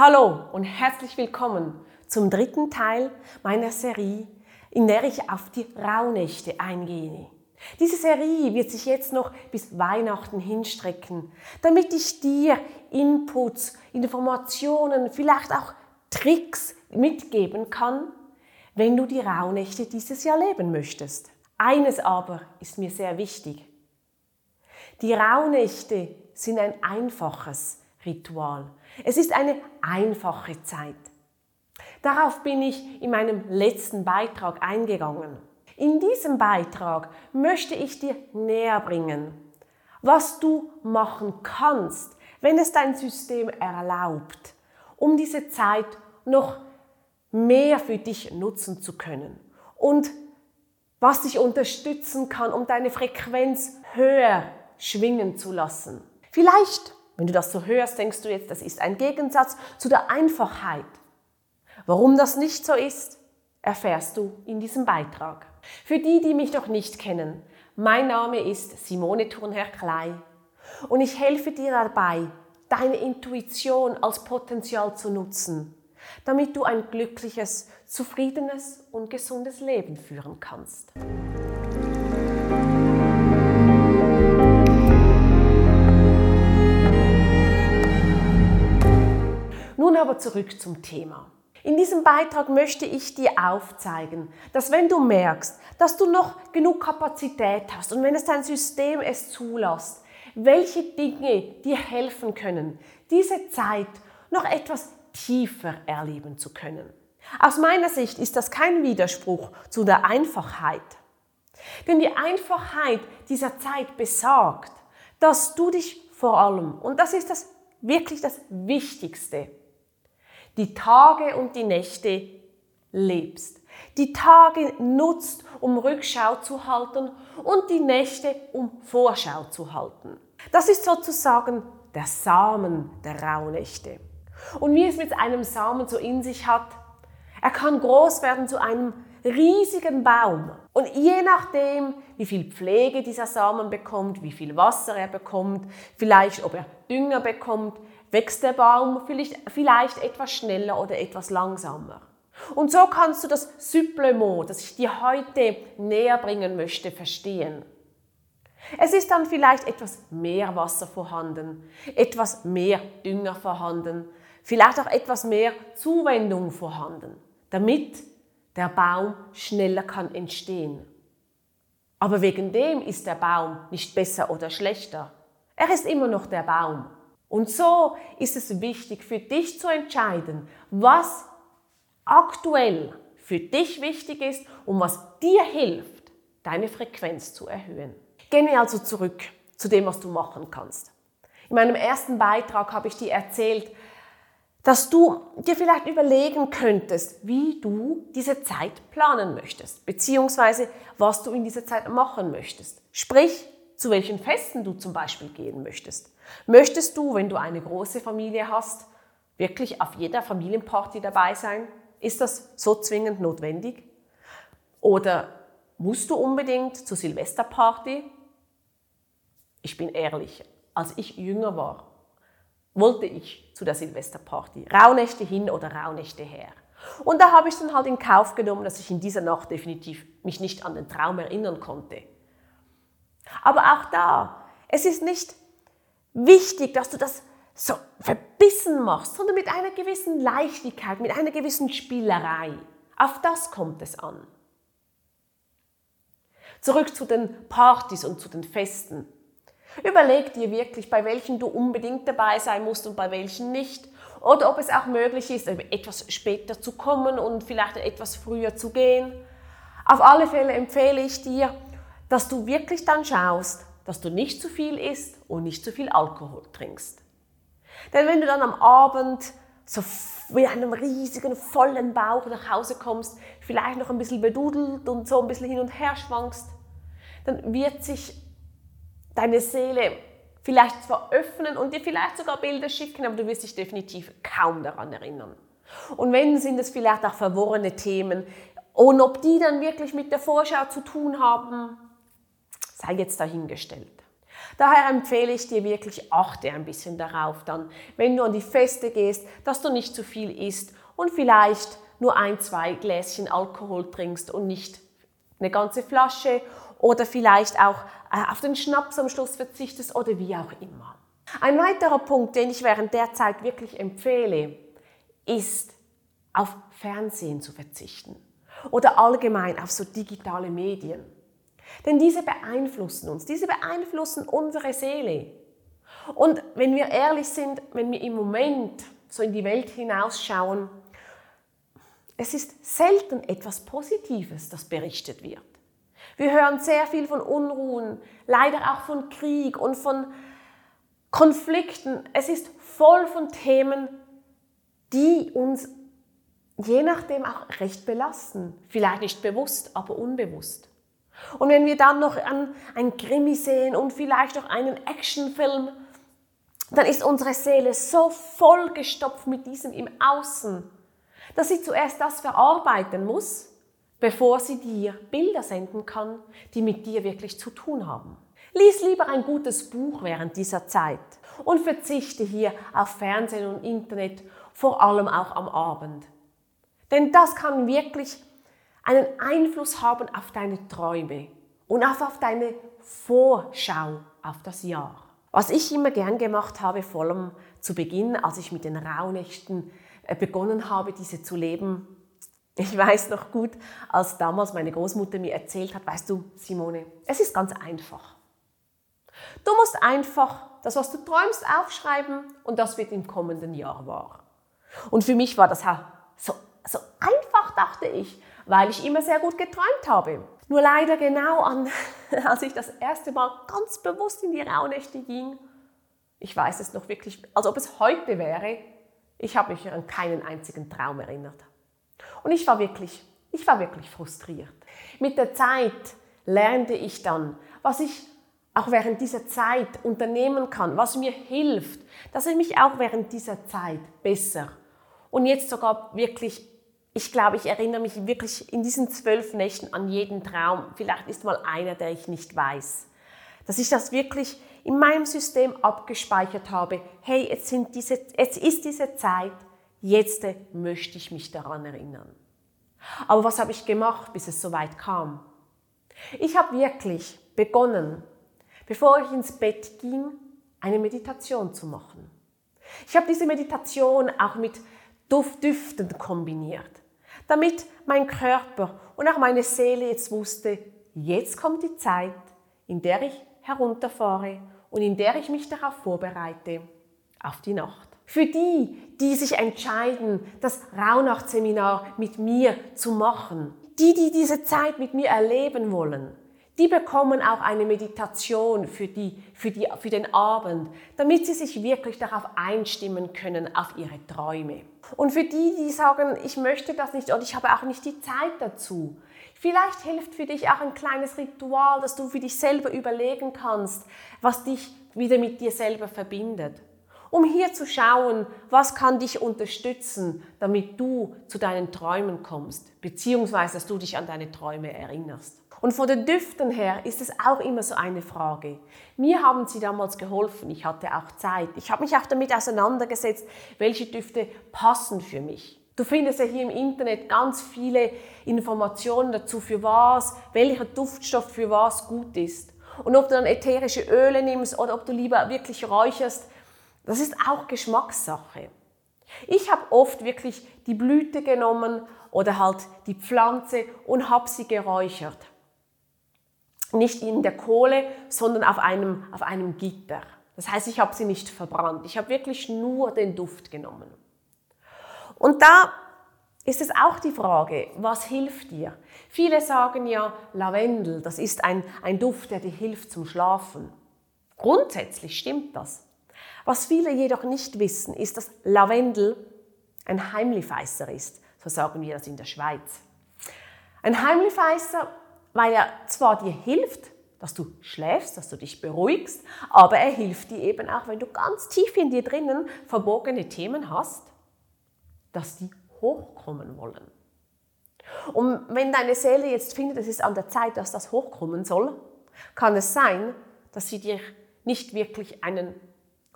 Hallo und herzlich willkommen zum dritten Teil meiner Serie, in der ich auf die Rauhnächte eingehe. Diese Serie wird sich jetzt noch bis Weihnachten hinstrecken, damit ich dir Inputs, Informationen, vielleicht auch Tricks mitgeben kann, wenn du die Rauhnächte dieses Jahr leben möchtest. Eines aber ist mir sehr wichtig. Die Rauhnächte sind ein einfaches Ritual. Es ist eine einfache Zeit. Darauf bin ich in meinem letzten Beitrag eingegangen. In diesem Beitrag möchte ich dir näher bringen, was du machen kannst, wenn es dein System erlaubt, um diese Zeit noch mehr für dich nutzen zu können und was dich unterstützen kann, um deine Frequenz höher schwingen zu lassen. Vielleicht wenn du das so hörst, denkst du jetzt, das ist ein Gegensatz zu der Einfachheit. Warum das nicht so ist, erfährst du in diesem Beitrag. Für die, die mich noch nicht kennen, mein Name ist Simone Thurnherr-Klei und ich helfe dir dabei, deine Intuition als Potenzial zu nutzen, damit du ein glückliches, zufriedenes und gesundes Leben führen kannst. Nun aber zurück zum Thema. In diesem Beitrag möchte ich dir aufzeigen, dass wenn du merkst, dass du noch genug Kapazität hast und wenn es dein System es zulässt, welche Dinge dir helfen können, diese Zeit noch etwas tiefer erleben zu können. Aus meiner Sicht ist das kein Widerspruch zu der Einfachheit. Denn die Einfachheit dieser Zeit besagt, dass du dich vor allem, und das ist das wirklich das Wichtigste, die Tage und die Nächte lebst. Die Tage nutzt, um Rückschau zu halten und die Nächte, um Vorschau zu halten. Das ist sozusagen der Samen der Rauhnächte. Und wie es mit einem Samen so in sich hat, er kann groß werden zu einem riesigen Baum. Und je nachdem, wie viel Pflege dieser Samen bekommt, wie viel Wasser er bekommt, vielleicht ob er Dünger bekommt, wächst der Baum vielleicht, vielleicht etwas schneller oder etwas langsamer. Und so kannst du das Supplement, das ich dir heute näher bringen möchte, verstehen. Es ist dann vielleicht etwas mehr Wasser vorhanden, etwas mehr Dünger vorhanden, vielleicht auch etwas mehr Zuwendung vorhanden, damit der Baum schneller kann entstehen. Aber wegen dem ist der Baum nicht besser oder schlechter. Er ist immer noch der Baum. Und so ist es wichtig für dich zu entscheiden, was aktuell für dich wichtig ist und was dir hilft, deine Frequenz zu erhöhen. Gehen wir also zurück zu dem, was du machen kannst. In meinem ersten Beitrag habe ich dir erzählt, dass du dir vielleicht überlegen könntest, wie du diese Zeit planen möchtest, beziehungsweise was du in dieser Zeit machen möchtest. Sprich, zu welchen Festen du zum Beispiel gehen möchtest. Möchtest du, wenn du eine große Familie hast, wirklich auf jeder Familienparty dabei sein? Ist das so zwingend notwendig? Oder musst du unbedingt zur Silvesterparty? Ich bin ehrlich, als ich jünger war, wollte ich zu der Silvesterparty. Rauhnächte hin oder Rauhnächte her. Und da habe ich dann halt in Kauf genommen, dass ich in dieser Nacht definitiv mich nicht an den Traum erinnern konnte. Aber auch da, es ist nicht wichtig, dass du das so verbissen machst, sondern mit einer gewissen Leichtigkeit, mit einer gewissen Spielerei. Auf das kommt es an. Zurück zu den Partys und zu den Festen. Überleg dir wirklich, bei welchen du unbedingt dabei sein musst und bei welchen nicht. Oder ob es auch möglich ist, etwas später zu kommen und vielleicht etwas früher zu gehen. Auf alle Fälle empfehle ich dir, dass du wirklich dann schaust, dass du nicht zu viel isst und nicht zu viel Alkohol trinkst. Denn wenn du dann am Abend so mit einem riesigen, vollen Bauch nach Hause kommst, vielleicht noch ein bisschen bedudelt und so ein bisschen hin und her schwankst, dann wird sich deine Seele vielleicht zwar öffnen und dir vielleicht sogar Bilder schicken, aber du wirst dich definitiv kaum daran erinnern. Und wenn, sind es vielleicht auch verworrene Themen. Und ob die dann wirklich mit der Vorschau zu tun haben, sei jetzt dahingestellt. Daher empfehle ich dir wirklich, achte ein bisschen darauf dann, wenn du an die Feste gehst, dass du nicht zu viel isst und vielleicht nur ein, zwei Gläschen Alkohol trinkst und nicht eine ganze Flasche oder vielleicht auch äh, auf den Schnaps am Schluss verzichtest oder wie auch immer. Ein weiterer Punkt, den ich während der Zeit wirklich empfehle, ist auf Fernsehen zu verzichten oder allgemein auf so digitale Medien. Denn diese beeinflussen uns, diese beeinflussen unsere Seele. Und wenn wir ehrlich sind, wenn wir im Moment so in die Welt hinausschauen, es ist selten etwas Positives, das berichtet wird. Wir hören sehr viel von Unruhen, leider auch von Krieg und von Konflikten. Es ist voll von Themen, die uns je nachdem auch recht belasten. Vielleicht nicht bewusst, aber unbewusst. Und wenn wir dann noch an ein Krimi sehen und vielleicht auch einen Actionfilm, dann ist unsere Seele so vollgestopft mit diesem im Außen, dass sie zuerst das verarbeiten muss, bevor sie dir Bilder senden kann, die mit dir wirklich zu tun haben. Lies lieber ein gutes Buch während dieser Zeit und verzichte hier auf Fernsehen und Internet, vor allem auch am Abend. Denn das kann wirklich einen Einfluss haben auf deine Träume und auch auf deine Vorschau auf das Jahr. Was ich immer gern gemacht habe, vor allem zu Beginn, als ich mit den Rauhnächten äh, begonnen habe, diese zu leben, ich weiß noch gut, als damals meine Großmutter mir erzählt hat, weißt du, Simone, es ist ganz einfach. Du musst einfach das, was du träumst, aufschreiben und das wird im kommenden Jahr wahr. Und für mich war das so, so einfach, dachte ich weil ich immer sehr gut geträumt habe. Nur leider genau an, als ich das erste Mal ganz bewusst in die Rauhnächte ging, ich weiß es noch wirklich, als ob es heute wäre, ich habe mich an keinen einzigen Traum erinnert. Und ich war wirklich, ich war wirklich frustriert. Mit der Zeit lernte ich dann, was ich auch während dieser Zeit unternehmen kann, was mir hilft, dass ich mich auch während dieser Zeit besser und jetzt sogar wirklich ich glaube, ich erinnere mich wirklich in diesen zwölf Nächten an jeden Traum. Vielleicht ist mal einer, der ich nicht weiß. Dass ich das wirklich in meinem System abgespeichert habe. Hey, jetzt, sind diese, jetzt ist diese Zeit, jetzt möchte ich mich daran erinnern. Aber was habe ich gemacht, bis es soweit kam? Ich habe wirklich begonnen, bevor ich ins Bett ging, eine Meditation zu machen. Ich habe diese Meditation auch mit Düften kombiniert damit mein Körper und auch meine Seele jetzt wusste, jetzt kommt die Zeit, in der ich herunterfahre und in der ich mich darauf vorbereite, auf die Nacht. Für die, die sich entscheiden, das Rauhnachtseminar mit mir zu machen, die, die diese Zeit mit mir erleben wollen, die bekommen auch eine Meditation für, die, für, die, für den Abend, damit sie sich wirklich darauf einstimmen können, auf ihre Träume. Und für die, die sagen, ich möchte das nicht und ich habe auch nicht die Zeit dazu, vielleicht hilft für dich auch ein kleines Ritual, dass du für dich selber überlegen kannst, was dich wieder mit dir selber verbindet. Um hier zu schauen, was kann dich unterstützen, damit du zu deinen Träumen kommst, beziehungsweise dass du dich an deine Träume erinnerst. Und von den Düften her ist es auch immer so eine Frage. Mir haben sie damals geholfen, ich hatte auch Zeit. Ich habe mich auch damit auseinandergesetzt, welche Düfte passen für mich. Du findest ja hier im Internet ganz viele Informationen dazu, für was, welcher Duftstoff für was gut ist. Und ob du dann ätherische Öle nimmst oder ob du lieber wirklich räucherst, das ist auch Geschmackssache. Ich habe oft wirklich die Blüte genommen oder halt die Pflanze und habe sie geräuchert nicht in der Kohle, sondern auf einem, auf einem Gitter. Das heißt, ich habe sie nicht verbrannt. Ich habe wirklich nur den Duft genommen. Und da ist es auch die Frage, was hilft dir? Viele sagen ja, Lavendel, das ist ein, ein Duft, der dir hilft zum Schlafen. Grundsätzlich stimmt das. Was viele jedoch nicht wissen, ist, dass Lavendel ein Heimlichfeißer ist. So sagen wir das in der Schweiz. Ein Heimlichfeißer weil er zwar dir hilft, dass du schläfst, dass du dich beruhigst, aber er hilft dir eben auch, wenn du ganz tief in dir drinnen verborgene Themen hast, dass die hochkommen wollen. Und wenn deine Seele jetzt findet, es ist an der Zeit, dass das hochkommen soll, kann es sein, dass sie dir nicht wirklich einen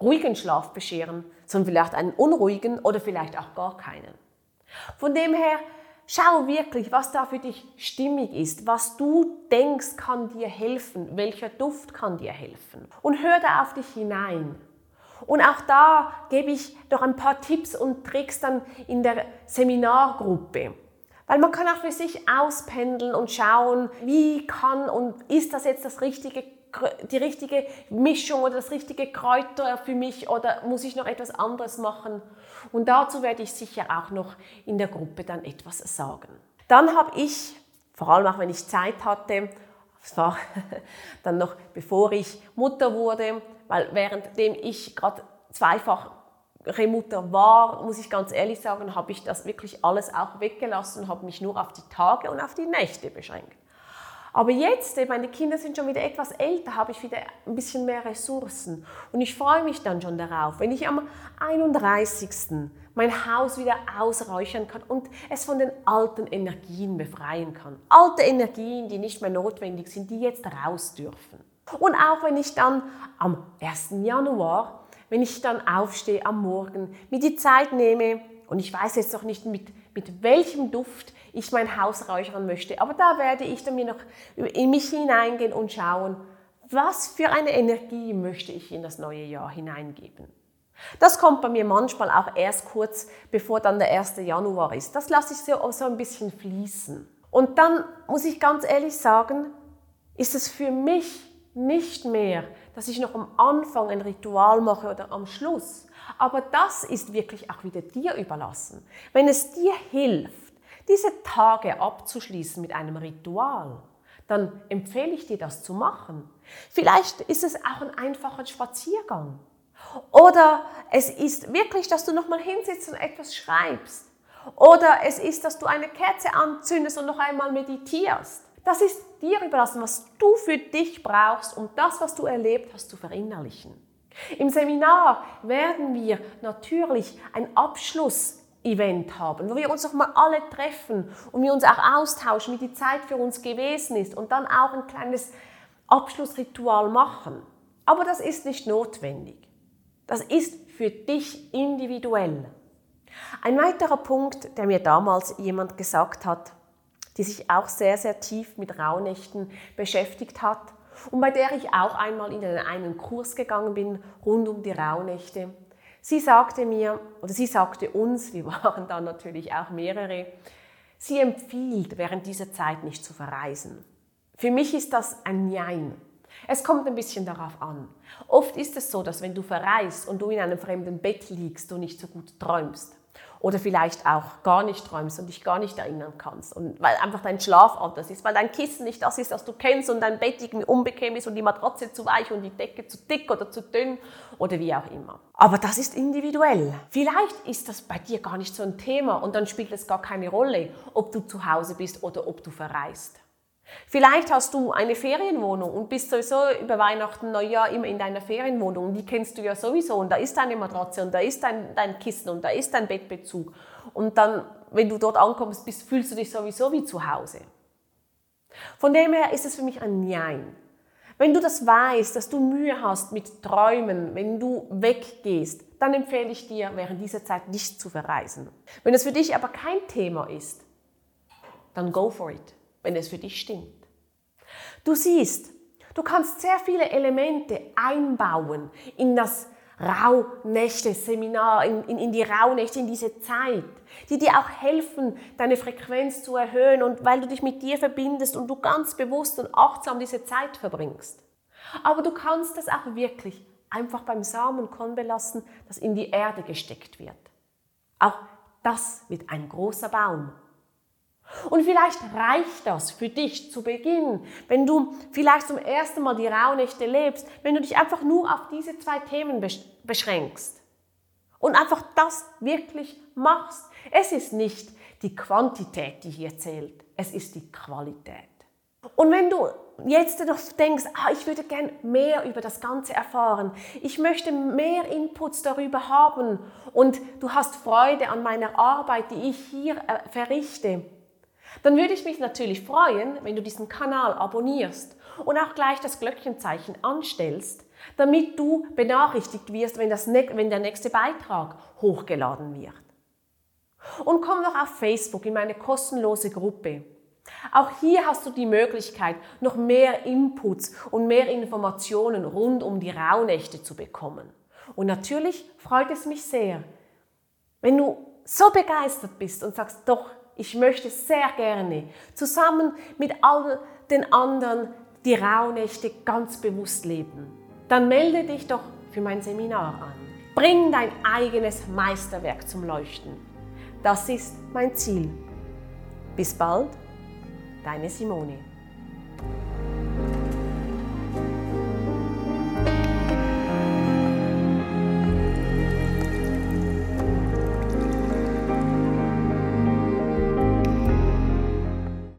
ruhigen Schlaf bescheren, sondern vielleicht einen unruhigen oder vielleicht auch gar keinen. Von dem her, schau wirklich, was da für dich stimmig ist, was du denkst kann dir helfen, welcher Duft kann dir helfen. Und hör da auf dich hinein. Und auch da gebe ich doch ein paar Tipps und Tricks dann in der Seminargruppe. Weil man kann auch für sich auspendeln und schauen, wie kann und ist das jetzt das richtige die richtige Mischung oder das richtige Kräuter für mich oder muss ich noch etwas anderes machen? Und dazu werde ich sicher auch noch in der Gruppe dann etwas sagen. Dann habe ich, vor allem auch wenn ich Zeit hatte, es war dann noch bevor ich Mutter wurde, weil währenddem ich gerade zweifach Mutter war, muss ich ganz ehrlich sagen, habe ich das wirklich alles auch weggelassen und habe mich nur auf die Tage und auf die Nächte beschränkt. Aber jetzt, meine Kinder sind schon wieder etwas älter, habe ich wieder ein bisschen mehr Ressourcen. Und ich freue mich dann schon darauf, wenn ich am 31. mein Haus wieder ausräuchern kann und es von den alten Energien befreien kann. Alte Energien, die nicht mehr notwendig sind, die jetzt raus dürfen. Und auch wenn ich dann am 1. Januar, wenn ich dann aufstehe am Morgen, mir die Zeit nehme, und ich weiß jetzt noch nicht mit, mit welchem Duft ich mein Haus räuchern möchte. Aber da werde ich dann mir noch in mich hineingehen und schauen, was für eine Energie möchte ich in das neue Jahr hineingeben. Das kommt bei mir manchmal auch erst kurz, bevor dann der 1. Januar ist. Das lasse ich so, so ein bisschen fließen. Und dann muss ich ganz ehrlich sagen, ist es für mich nicht mehr, dass ich noch am Anfang ein Ritual mache oder am Schluss. Aber das ist wirklich auch wieder dir überlassen. Wenn es dir hilft, diese Tage abzuschließen mit einem Ritual, dann empfehle ich dir das zu machen. Vielleicht ist es auch ein einfacher Spaziergang. Oder es ist wirklich, dass du nochmal hinsitzt und etwas schreibst. Oder es ist, dass du eine Kerze anzündest und noch einmal meditierst. Das ist dir überlassen, was du für dich brauchst, um das, was du erlebt hast, zu verinnerlichen. Im Seminar werden wir natürlich einen Abschluss Event haben, wo wir uns noch mal alle treffen und wir uns auch austauschen, wie die Zeit für uns gewesen ist und dann auch ein kleines Abschlussritual machen. Aber das ist nicht notwendig. Das ist für dich individuell. Ein weiterer Punkt, der mir damals jemand gesagt hat, die sich auch sehr, sehr tief mit Rauhnächten beschäftigt hat und bei der ich auch einmal in einen Kurs gegangen bin rund um die Rauhnächte, Sie sagte mir, oder sie sagte uns, wir waren da natürlich auch mehrere, sie empfiehlt während dieser Zeit nicht zu verreisen. Für mich ist das ein Nein. Es kommt ein bisschen darauf an. Oft ist es so, dass wenn du verreist und du in einem fremden Bett liegst, du nicht so gut träumst oder vielleicht auch gar nicht träumst und dich gar nicht erinnern kannst. Und weil einfach dein Schlaf anders ist, weil dein Kissen nicht das ist, was du kennst und dein Bett irgendwie unbequem ist und die Matratze zu weich und die Decke zu dick oder zu dünn oder wie auch immer. Aber das ist individuell. Vielleicht ist das bei dir gar nicht so ein Thema und dann spielt es gar keine Rolle, ob du zu Hause bist oder ob du verreist. Vielleicht hast du eine Ferienwohnung und bist sowieso über Weihnachten, Neujahr immer in deiner Ferienwohnung. Die kennst du ja sowieso und da ist deine Matratze und da ist dein, dein Kissen und da ist dein Bettbezug. Und dann, wenn du dort ankommst, bist, fühlst du dich sowieso wie zu Hause. Von dem her ist es für mich ein Nein. Wenn du das weißt, dass du Mühe hast mit Träumen, wenn du weggehst, dann empfehle ich dir, während dieser Zeit nicht zu verreisen. Wenn es für dich aber kein Thema ist, dann go for it wenn es für dich stimmt. Du siehst, du kannst sehr viele Elemente einbauen in das Rauhnächte-Seminar, in, in, in die Rauhnächte, in diese Zeit, die dir auch helfen, deine Frequenz zu erhöhen und weil du dich mit dir verbindest und du ganz bewusst und achtsam diese Zeit verbringst. Aber du kannst das auch wirklich einfach beim Samenkorn belassen, das in die Erde gesteckt wird. Auch das wird ein großer Baum und vielleicht reicht das für dich zu Beginn, wenn du vielleicht zum ersten Mal die Rauhnächte lebst, wenn du dich einfach nur auf diese zwei Themen beschränkst und einfach das wirklich machst. Es ist nicht die Quantität, die hier zählt, es ist die Qualität. Und wenn du jetzt noch denkst, ah, ich würde gern mehr über das Ganze erfahren, ich möchte mehr Inputs darüber haben und du hast Freude an meiner Arbeit, die ich hier äh, verrichte, dann würde ich mich natürlich freuen, wenn du diesen Kanal abonnierst und auch gleich das Glöckchenzeichen anstellst, damit du benachrichtigt wirst, wenn, das, wenn der nächste Beitrag hochgeladen wird. Und komm doch auf Facebook in meine kostenlose Gruppe. Auch hier hast du die Möglichkeit, noch mehr Inputs und mehr Informationen rund um die Rauhnächte zu bekommen. Und natürlich freut es mich sehr, wenn du so begeistert bist und sagst, doch, ich möchte sehr gerne zusammen mit all den anderen die Rauhnächte ganz bewusst leben. Dann melde dich doch für mein Seminar an. Bring dein eigenes Meisterwerk zum Leuchten. Das ist mein Ziel. Bis bald, deine Simone.